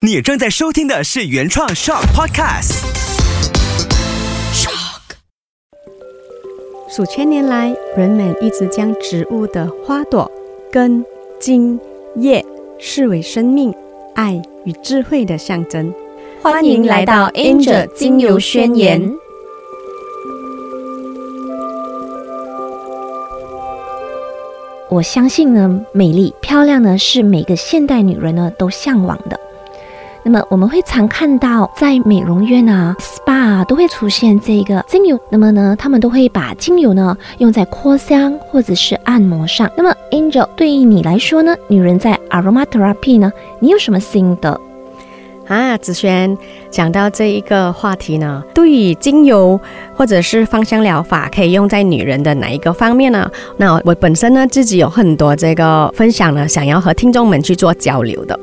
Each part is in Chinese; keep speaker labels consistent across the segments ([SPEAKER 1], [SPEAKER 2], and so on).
[SPEAKER 1] 你正在收听的是原创 Shock Podcast。Shock。
[SPEAKER 2] 数千年来，人们一直将植物的花朵、根、茎、叶视为生命、爱与智慧的象征。
[SPEAKER 3] 欢迎来到 Angel 精油宣言。我相信呢，美丽漂亮呢是每个现代女人呢都向往的。那么我们会常看到，在美容院啊、SPA 都会出现这个精油。那么呢，他们都会把精油呢用在扩香或者是按摩上。那么 Angel 对于你来说呢，女人在 Aromatherapy 呢，你有什么心得？
[SPEAKER 2] 啊，子轩讲到这一个话题呢，对于精油或者是芳香疗法可以用在女人的哪一个方面呢？那我本身呢自己有很多这个分享呢，想要和听众们去做交流的。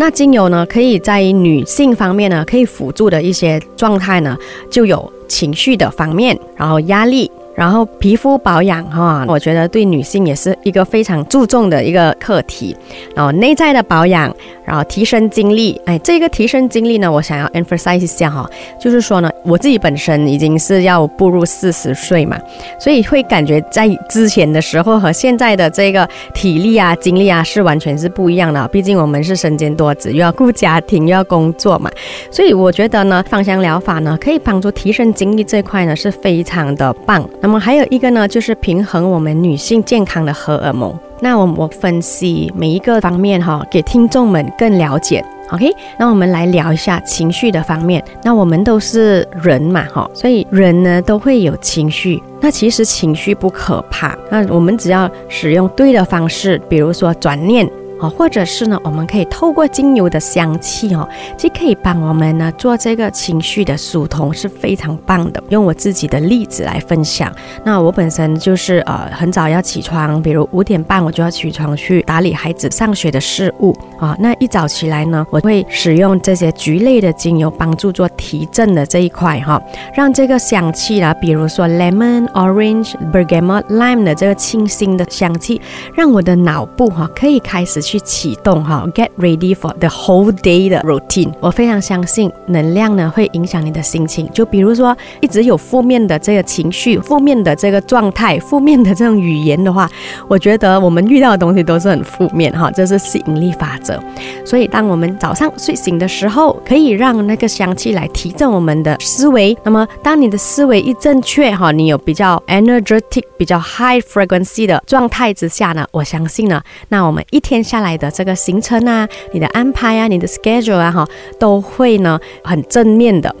[SPEAKER 2] 那精油呢，可以在女性方面呢，可以辅助的一些状态呢，就有情绪的方面，然后压力。然后皮肤保养哈，我觉得对女性也是一个非常注重的一个课题。然后内在的保养，然后提升精力。哎，这个提升精力呢，我想要 emphasize 一下哈，就是说呢，我自己本身已经是要步入四十岁嘛，所以会感觉在之前的时候和现在的这个体力啊、精力啊是完全是不一样的。毕竟我们是身兼多职，又要顾家庭，又要工作嘛。所以我觉得呢，芳香疗法呢，可以帮助提升精力这块呢，是非常的棒。那么还有一个呢，就是平衡我们女性健康的荷尔蒙。那我我分析每一个方面哈，给听众们更了解。OK，那我们来聊一下情绪的方面。那我们都是人嘛哈，所以人呢都会有情绪。那其实情绪不可怕，那我们只要使用对的方式，比如说转念。哦，或者是呢，我们可以透过精油的香气哦，既可以帮我们呢做这个情绪的疏通，是非常棒的。用我自己的例子来分享，那我本身就是呃很早要起床，比如五点半我就要起床去打理孩子上学的事物啊。那一早起来呢，我会使用这些菊类的精油帮助做提振的这一块哈，让这个香气啦，比如说 lemon、orange、bergamot、lime 的这个清新的香气，让我的脑部哈可以开始。去启动哈，get ready for the whole day 的 routine。我非常相信能量呢会影响你的心情。就比如说一直有负面的这个情绪、负面的这个状态、负面的这种语言的话，我觉得我们遇到的东西都是很负面哈。这是吸引力法则。所以当我们早上睡醒的时候，可以让那个香气来提振我们的思维。那么当你的思维一正确哈，你有比较 energetic、比较 high frequency 的状态之下呢，我相信呢，那我们一天下来的这个行程啊，你的安排啊，你的 schedule 啊，哈，都会呢很正面的。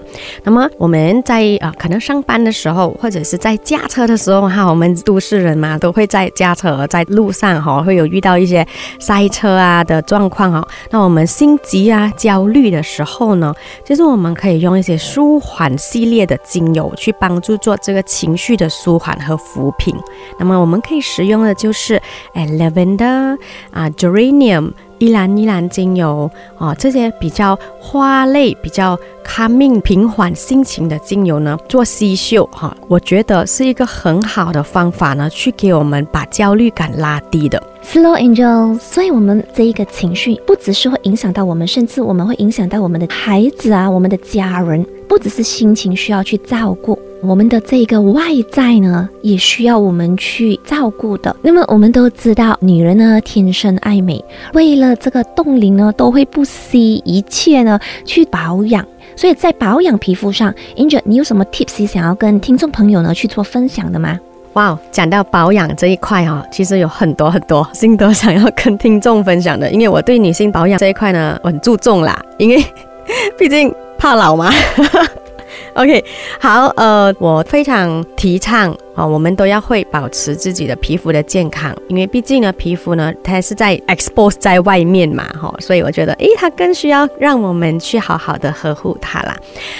[SPEAKER 2] 那么我们在啊，可能上班的时候，或者是在驾车的时候哈，我们都市人嘛，都会在驾车在路上哈，会有遇到一些塞车啊的状况哈。那我们心急啊、焦虑的时候呢，就是我们可以用一些舒缓系列的精油去帮助做这个情绪的舒缓和抚平。那么我们可以使用的就是哎，lavender 啊 Yama 依兰依兰精油哦，这些比较花类、比较 calming 平缓心情的精油呢，做吸嗅哈，我觉得是一个很好的方法呢，去给我们把焦虑感拉低的。
[SPEAKER 3] Slow Angel，所以我们这一个情绪不只是会影响到我们，甚至我们会影响到我们的孩子啊，我们的家人，不只是心情需要去照顾。我们的这个外在呢，也需要我们去照顾的。那么我们都知道，女人呢天生爱美，为了这个冻龄呢，都会不惜一切呢去保养。所以在保养皮肤上，Angel，你有什么 tips 想要跟听众朋友呢去做分享的吗？
[SPEAKER 2] 哇，讲到保养这一块哈，其实有很多很多心得想要跟听众分享的。因为我对女性保养这一块呢，我很注重啦，因为 毕竟怕老嘛。OK，好，呃，我非常提倡。啊，我们都要会保持自己的皮肤的健康，因为毕竟呢，皮肤呢，它是在 expose 在外面嘛，哈，所以我觉得，诶，它更需要让我们去好好的呵护它啦。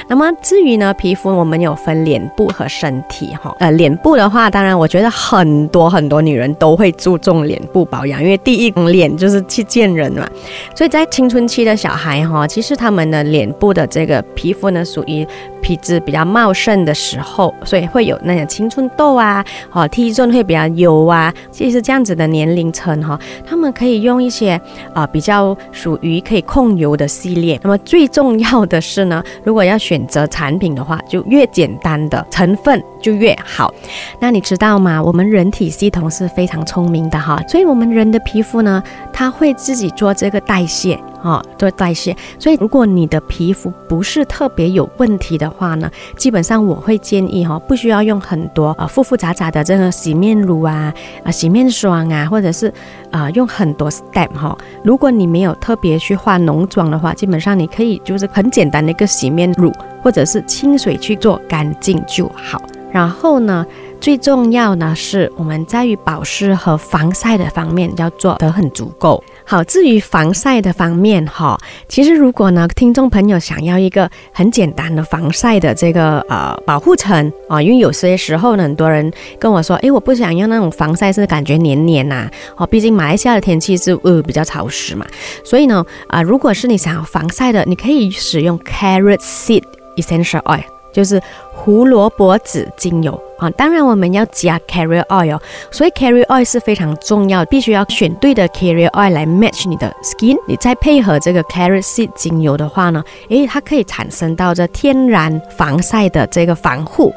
[SPEAKER 2] 那么至于呢，皮肤我们有分脸部和身体，哈，呃，脸部的话，当然我觉得很多很多女人都会注重脸部保养，因为第一脸就是去见人嘛，所以在青春期的小孩，哈，其实他们的脸部的这个皮肤呢，属于皮脂比较茂盛的时候，所以会有那些青春痘。啊，哦，T 润会比较油啊，其实这样子的年龄层哈，他们可以用一些啊比较属于可以控油的系列。那么最重要的是呢，如果要选择产品的话，就越简单的成分就越好。那你知道吗？我们人体系统是非常聪明的哈，所以我们人的皮肤呢，它会自己做这个代谢。哦，做代谢，所以如果你的皮肤不是特别有问题的话呢，基本上我会建议哈，不需要用很多呃复复杂杂的这个洗面乳啊、啊洗面霜啊，或者是啊用很多 step 哈。如果你没有特别去化浓妆的话，基本上你可以就是很简单的一个洗面乳或者是清水去做干净就好。然后呢，最重要呢是我们在于保湿和防晒的方面要做得很足够。好，至于防晒的方面哈，其实如果呢，听众朋友想要一个很简单的防晒的这个呃保护层啊，因为有些时候呢，很多人跟我说，诶，我不想用那种防晒是感觉黏黏呐，哦，毕竟马来西亚的天气是呃比较潮湿嘛，所以呢，啊，如果是你想要防晒的，你可以使用 Carrot Seed Essential Oil，就是胡萝卜籽精油。啊，当然我们要加 carrier oil，所以 carrier oil 是非常重要，必须要选对的 carrier oil 来 match 你的 skin，你再配合这个 carrot seed 精油的话呢，诶，它可以产生到这天然防晒的这个防护。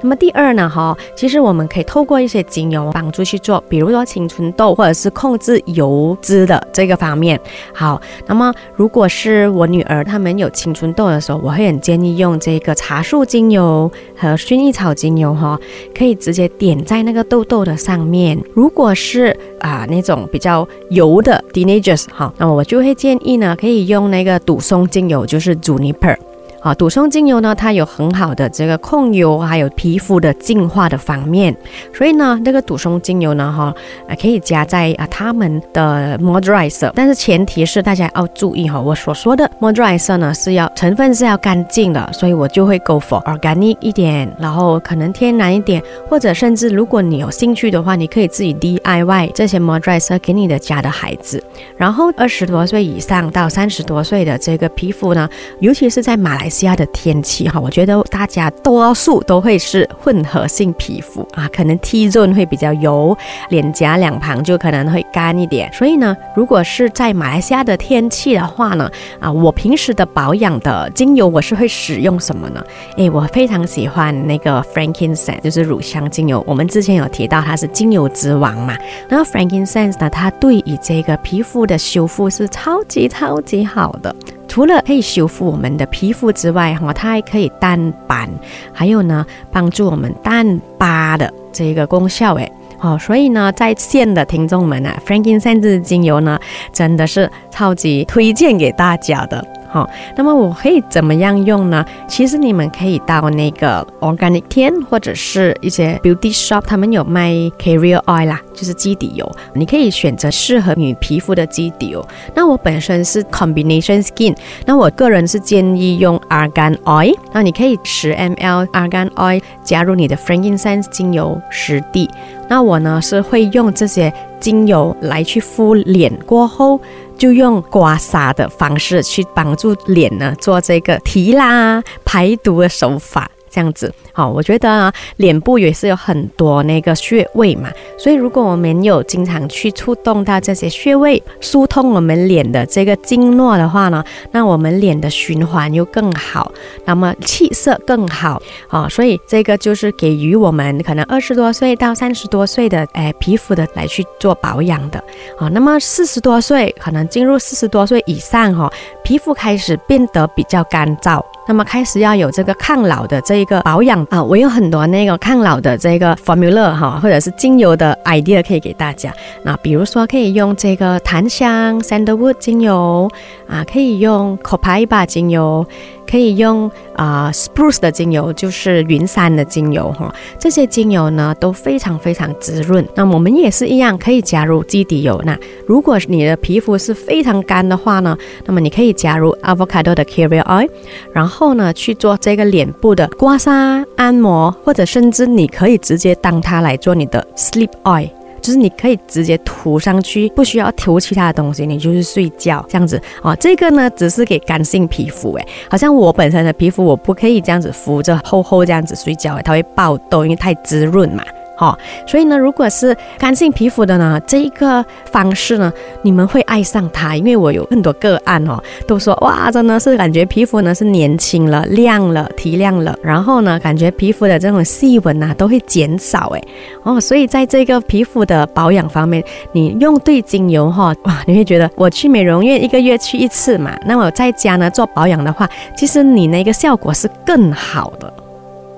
[SPEAKER 2] 那么第二呢，哈，其实我们可以透过一些精油帮助去做，比如说青春痘或者是控制油脂的这个方面。好，那么如果是我女儿她们有青春痘的时候，我会很建议用这个茶树精油和薰衣草精油，哈，可以直接点在那个痘痘的上面。如果是啊那种比较油的 teenagers，哈，那么我就会建议呢，可以用那个杜松精油，就是 juniper。啊，杜松精油呢，它有很好的这个控油，还有皮肤的净化的方面，所以呢，这个杜松精油呢，哈，可以加在啊他们的 moisturizer，但是前提是大家要注意哈，我所说的 moisturizer 呢是要成分是要干净的，所以我就会 go for organic 一点，然后可能天然一点，或者甚至如果你有兴趣的话，你可以自己 DIY 这些 moisturizer 给你的家的孩子。然后二十多岁以上到三十多岁的这个皮肤呢，尤其是在马来马来西亚。的天气哈，我觉得大家多数都会是混合性皮肤啊，可能 T zone 会比较油，脸颊两旁就可能会干一点。所以呢，如果是在马来西亚的天气的话呢，啊，我平时的保养的精油我是会使用什么呢？诶，我非常喜欢那个 frankincense，就是乳香精油。我们之前有提到它是精油之王嘛，那 frankincense 呢，它对于这个皮肤的修复是超级超级好的。除了可以修复我们的皮肤之外，哈，它还可以淡斑，还有呢，帮助我们淡疤的这个功效，诶。哦，所以呢，在线的听众们啊，frankincense 精油呢，真的是超级推荐给大家的。哦，那么我可以怎么样用呢？其实你们可以到那个 Organic 天或者是一些 Beauty Shop，他们有卖 Carrier Oil 啦，就是基底油，你可以选择适合你皮肤的基底油。那我本身是 Combination Skin，那我个人是建议用 Argan Oil，那你可以十 ml Argan Oil 加入你的 Frankincense 精油十滴。那我呢是会用这些精油来去敷脸过后。就用刮痧的方式去帮助脸呢做这个提拉排毒的手法。这样子，好，我觉得啊，脸部也是有很多那个穴位嘛，所以如果我们有经常去触动到这些穴位，疏通我们脸的这个经络的话呢，那我们脸的循环又更好，那么气色更好，啊，所以这个就是给予我们可能二十多岁到三十多岁的哎皮肤的来去做保养的，啊，那么四十多岁可能进入四十多岁以上哈，皮肤开始变得比较干燥。那么开始要有这个抗老的这一个保养啊，我有很多那个抗老的这个 formula 哈，或者是精油的 idea 可以给大家。那比如说可以用这个檀香 sandalwood 精油啊，可以用 copaiba 精油。可以用啊，spruce 的精油，就是云杉的精油哈。这些精油呢都非常非常滋润。那我们也是一样，可以加入基底油。那如果你的皮肤是非常干的话呢，那么你可以加入 avocado 的 carrier oil，然后呢去做这个脸部的刮痧按摩，或者甚至你可以直接当它来做你的 sleep oil。就是你可以直接涂上去，不需要涂其他的东西，你就是睡觉这样子啊。这个呢，只是给干性皮肤，诶，好像我本身的皮肤，我不可以这样子敷着厚厚这样子睡觉，它会爆痘，因为太滋润嘛。好，所以呢，如果是干性皮肤的呢，这一个方式呢，你们会爱上它，因为我有很多个案哦，都说哇，真的是感觉皮肤呢是年轻了、亮了、提亮了，然后呢，感觉皮肤的这种细纹啊都会减少，哎，哦，所以在这个皮肤的保养方面，你用对精油哈，哇，你会觉得我去美容院一个月去一次嘛，那我在家呢做保养的话，其实你那个效果是更好的。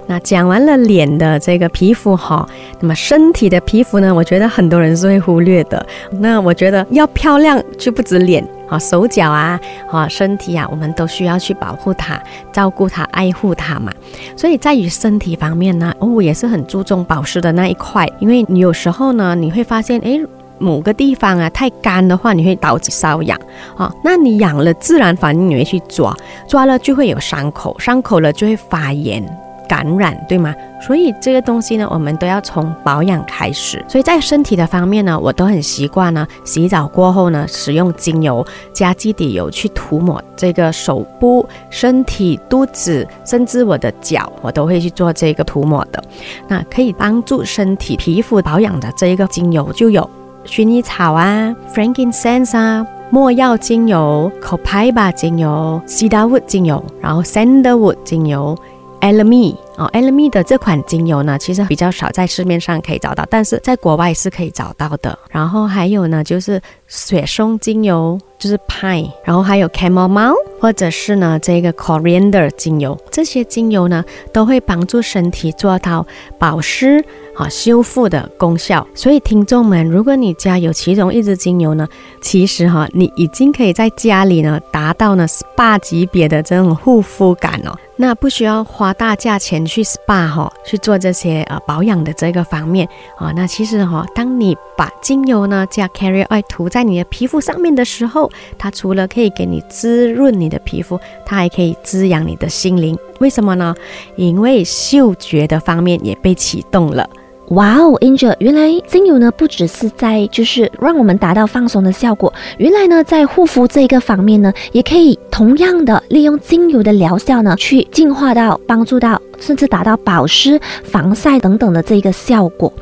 [SPEAKER 2] 那讲完了脸的这个皮肤哈，那么身体的皮肤呢？我觉得很多人是会忽略的。那我觉得要漂亮就不止脸啊，手脚啊，啊身体啊，我们都需要去保护它、照顾它、爱护它嘛。所以在于身体方面呢，我也是很注重保湿的那一块。因为你有时候呢，你会发现，诶，某个地方啊太干的话，你会导致瘙痒啊。那你痒了，自然反应你会去抓，抓了就会有伤口，伤口了就会发炎。感染对吗？所以这个东西呢，我们都要从保养开始。所以在身体的方面呢，我都很习惯呢，洗澡过后呢，使用精油加基底油去涂抹这个手部、身体、肚子，甚至我的脚，我都会去做这个涂抹的。那可以帮助身体皮肤保养的这一个精油就有薰衣草啊、frankincense 啊、没药精油、copaiba 精油、cedarwood 精油，然后 sandalwood 精油。E l m e 哦 e l m e 的这款精油呢，其实比较少在市面上可以找到，但是在国外是可以找到的。然后还有呢，就是雪松精油，就是 Pine，然后还有 Chamomile，或者是呢这个 Coriander 精油，这些精油呢都会帮助身体做到保湿啊修复的功效。所以听众们，如果你家有其中一支精油呢，其实哈你已经可以在家里呢达到呢 SPA 级别的这种护肤感哦。那不需要花大价钱去 SPA 哈，去做这些呃保养的这个方面啊。那其实哈，当你把精油呢加 carry Oil 涂在你的皮肤上面的时候，它除了可以给你滋润你的皮肤，它还可以滋养你的心灵。为什么呢？因为嗅觉的方面也被启动了。
[SPEAKER 3] 哇哦，Angel，原来精油呢不只是在就是让我们达到放松的效果，原来呢在护肤这一个方面呢，也可以同样的利用精油的疗效呢，去进化到帮助到。甚至达到保湿、防晒等等的这个效果。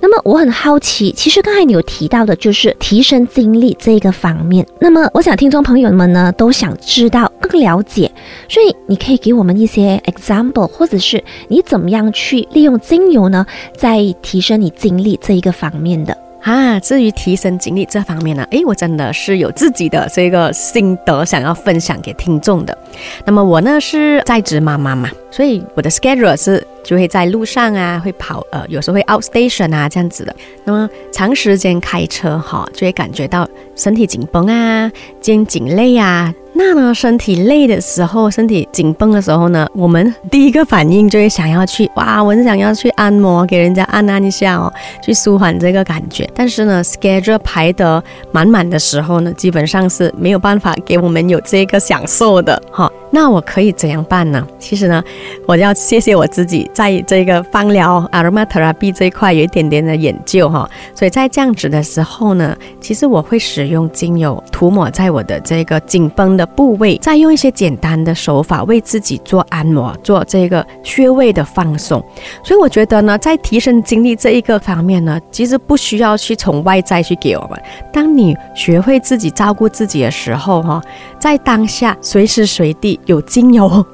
[SPEAKER 3] 那么我很好奇，其实刚才你有提到的就是提升精力这个方面。那么我想听众朋友们呢都想知道更了解，所以你可以给我们一些 example，或者是你怎么样去利用精油呢，在提升你精力这一个方面的。
[SPEAKER 2] 啊，至于提升精力这方面呢，诶，我真的是有自己的这个心得想要分享给听众的。那么我呢是在职妈妈嘛，所以我的 schedule 是就会在路上啊，会跑呃，有时候会 out station 啊这样子的。那么长时间开车哈，就会感觉到身体紧绷啊，肩颈累啊。那呢，身体累的时候，身体紧绷的时候呢，我们第一个反应就会想要去哇，我很想要去按摩，给人家按按一下哦，去舒缓这个感觉。但是呢，schedule 排得满满的时候呢，基本上是没有办法给我们有这个享受的哈。那我可以怎样办呢？其实呢，我要谢谢我自己，在这个芳疗 aromatherapy 这一块有一点点的研究哈。所以在这样子的时候呢，其实我会使用精油涂抹在我的这个紧绷的。部位，再用一些简单的手法为自己做按摩，做这个穴位的放松。所以我觉得呢，在提升精力这一个方面呢，其实不需要去从外在去给我们。当你学会自己照顾自己的时候，哈，在当下随时随地有精油。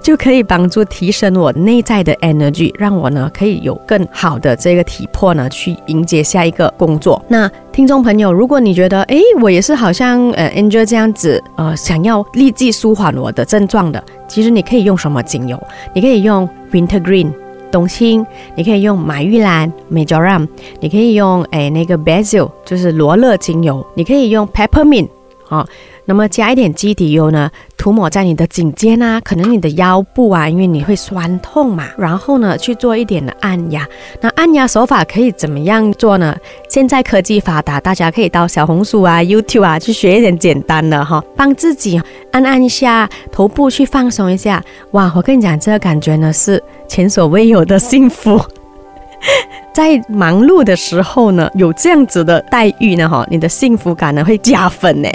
[SPEAKER 2] 就可以帮助提升我内在的 energy，让我呢可以有更好的这个体魄呢去迎接下一个工作。那听众朋友，如果你觉得哎，我也是好像呃 Angel 这样子，呃，想要立即舒缓我的症状的，其实你可以用什么精油？你可以用 Wintergreen 冬青，你可以用马玉兰 Majoram，你可以用哎那个 Basil 就是罗勒精油，你可以用 Peppermint 啊。那么加一点基底油呢，涂抹在你的颈肩啊，可能你的腰部啊，因为你会酸痛嘛。然后呢，去做一点的按压。那按压手法可以怎么样做呢？现在科技发达，大家可以到小红书啊、YouTube 啊去学一点简单的哈，帮自己按按一下头部，去放松一下。哇，我跟你讲，这个感觉呢是前所未有的幸福。在忙碌的时候呢，有这样子的待遇呢，哈，你的幸福感呢会加分呢。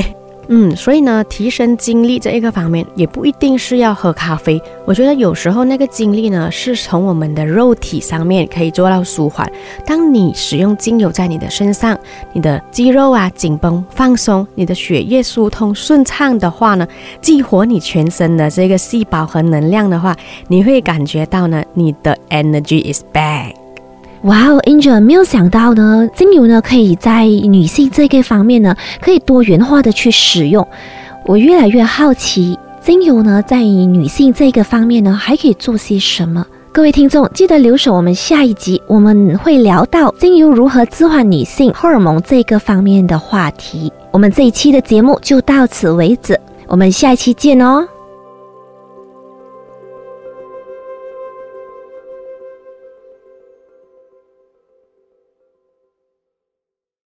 [SPEAKER 2] 嗯，所以呢，提升精力这一个方面，也不一定是要喝咖啡。我觉得有时候那个精力呢，是从我们的肉体上面可以做到舒缓。当你使用精油在你的身上，你的肌肉啊紧绷放松，你的血液疏通顺畅的话呢，激活你全身的这个细胞和能量的话，你会感觉到呢，你的 energy is back。
[SPEAKER 3] 哇哦，Angel，没有想到呢，精油呢可以在女性这个方面呢，可以多元化的去使用。我越来越好奇，精油呢在女性这个方面呢，还可以做些什么？各位听众，记得留守我们下一集，我们会聊到精油如何置换女性荷尔蒙这个方面的话题。我们这一期的节目就到此为止，我们下一期见哦。